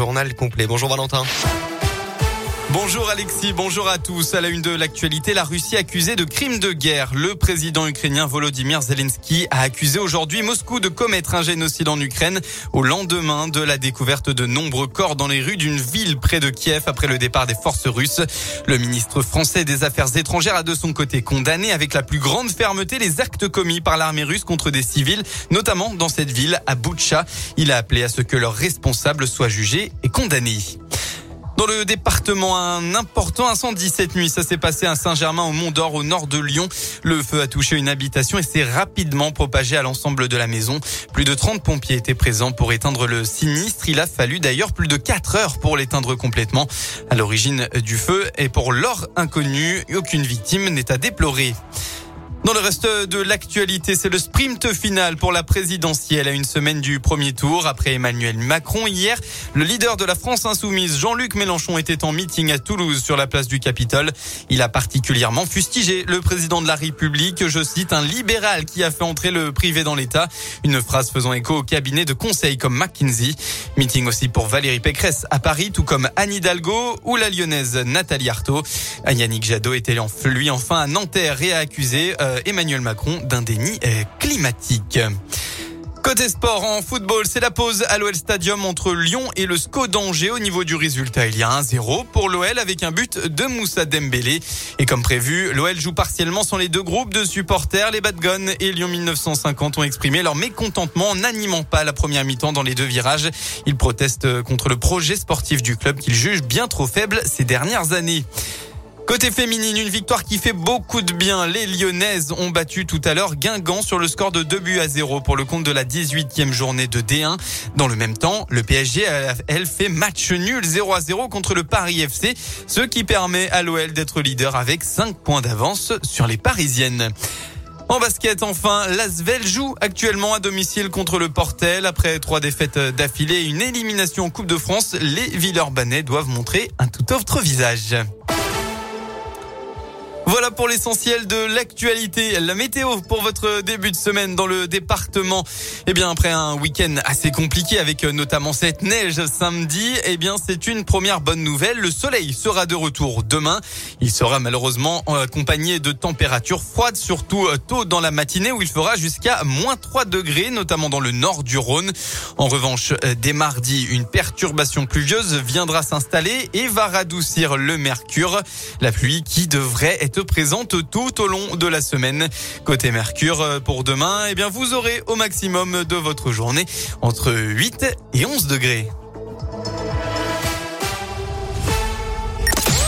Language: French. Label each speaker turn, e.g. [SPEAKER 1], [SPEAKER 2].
[SPEAKER 1] Journal complet. Bonjour Valentin.
[SPEAKER 2] Bonjour Alexis, bonjour à tous. À la une de l'actualité, la Russie accusée de crimes de guerre. Le président ukrainien Volodymyr Zelensky a accusé aujourd'hui Moscou de commettre un génocide en Ukraine au lendemain de la découverte de nombreux corps dans les rues d'une ville près de Kiev après le départ des forces russes. Le ministre français des Affaires étrangères a de son côté condamné avec la plus grande fermeté les actes commis par l'armée russe contre des civils, notamment dans cette ville à Boutcha. Il a appelé à ce que leurs responsables soient jugés et condamnés. Dans le département, un important incendie cette nuit. Ça s'est passé à Saint-Germain au Mont d'Or au nord de Lyon. Le feu a touché une habitation et s'est rapidement propagé à l'ensemble de la maison. Plus de 30 pompiers étaient présents pour éteindre le sinistre. Il a fallu d'ailleurs plus de 4 heures pour l'éteindre complètement. À l'origine du feu et pour l'or inconnu, aucune victime n'est à déplorer. Dans le reste de l'actualité, c'est le sprint final pour la présidentielle à une semaine du premier tour. Après Emmanuel Macron hier, le leader de la France insoumise, Jean-Luc Mélenchon, était en meeting à Toulouse sur la place du Capitole. Il a particulièrement fustigé le président de la République, je cite, un libéral qui a fait entrer le privé dans l'État. Une phrase faisant écho au cabinet de conseil comme McKinsey. Meeting aussi pour Valérie Pécresse à Paris, tout comme Anne Hidalgo ou la lyonnaise Nathalie Arthaud. Yannick Jadot était lui enfin à Nanterre et a accusé euh, Emmanuel Macron d'un déni euh, climatique. Côté sport en football, c'est la pause à l'OL Stadium entre Lyon et le SCO d'Angers. Au niveau du résultat, il y a 1-0 pour l'OL avec un but de Moussa Dembélé. Et comme prévu, l'OL joue partiellement sans les deux groupes de supporters. Les Badgones et Lyon 1950 ont exprimé leur mécontentement en n'animant pas la première mi-temps dans les deux virages. Ils protestent contre le projet sportif du club qu'ils jugent bien trop faible ces dernières années. Côté féminine, une victoire qui fait beaucoup de bien. Les Lyonnaises ont battu tout à l'heure Guingamp sur le score de 2 buts à 0 pour le compte de la 18e journée de D1. Dans le même temps, le PSG, elle, fait match nul 0 à 0 contre le Paris FC, ce qui permet à l'OL d'être leader avec 5 points d'avance sur les Parisiennes. En basket, enfin, l'Asvel joue actuellement à domicile contre le Portel. Après trois défaites d'affilée et une élimination en Coupe de France, les Villeurbanais doivent montrer un tout autre visage. Voilà pour l'essentiel de l'actualité. La météo pour votre début de semaine dans le département. Eh bien, après un week-end assez compliqué avec euh, notamment cette neige samedi, eh bien, c'est une première bonne nouvelle. Le soleil sera de retour demain. Il sera malheureusement accompagné de températures froides, surtout euh, tôt dans la matinée où il fera jusqu'à moins 3 degrés, notamment dans le nord du Rhône. En revanche, euh, dès mardi, une perturbation pluvieuse viendra s'installer et va radoucir le mercure. La pluie qui devrait être présente tout au long de la semaine. Côté Mercure, euh, pour demain, eh bien, vous aurez au maximum de votre journée entre 8 et 11 degrés.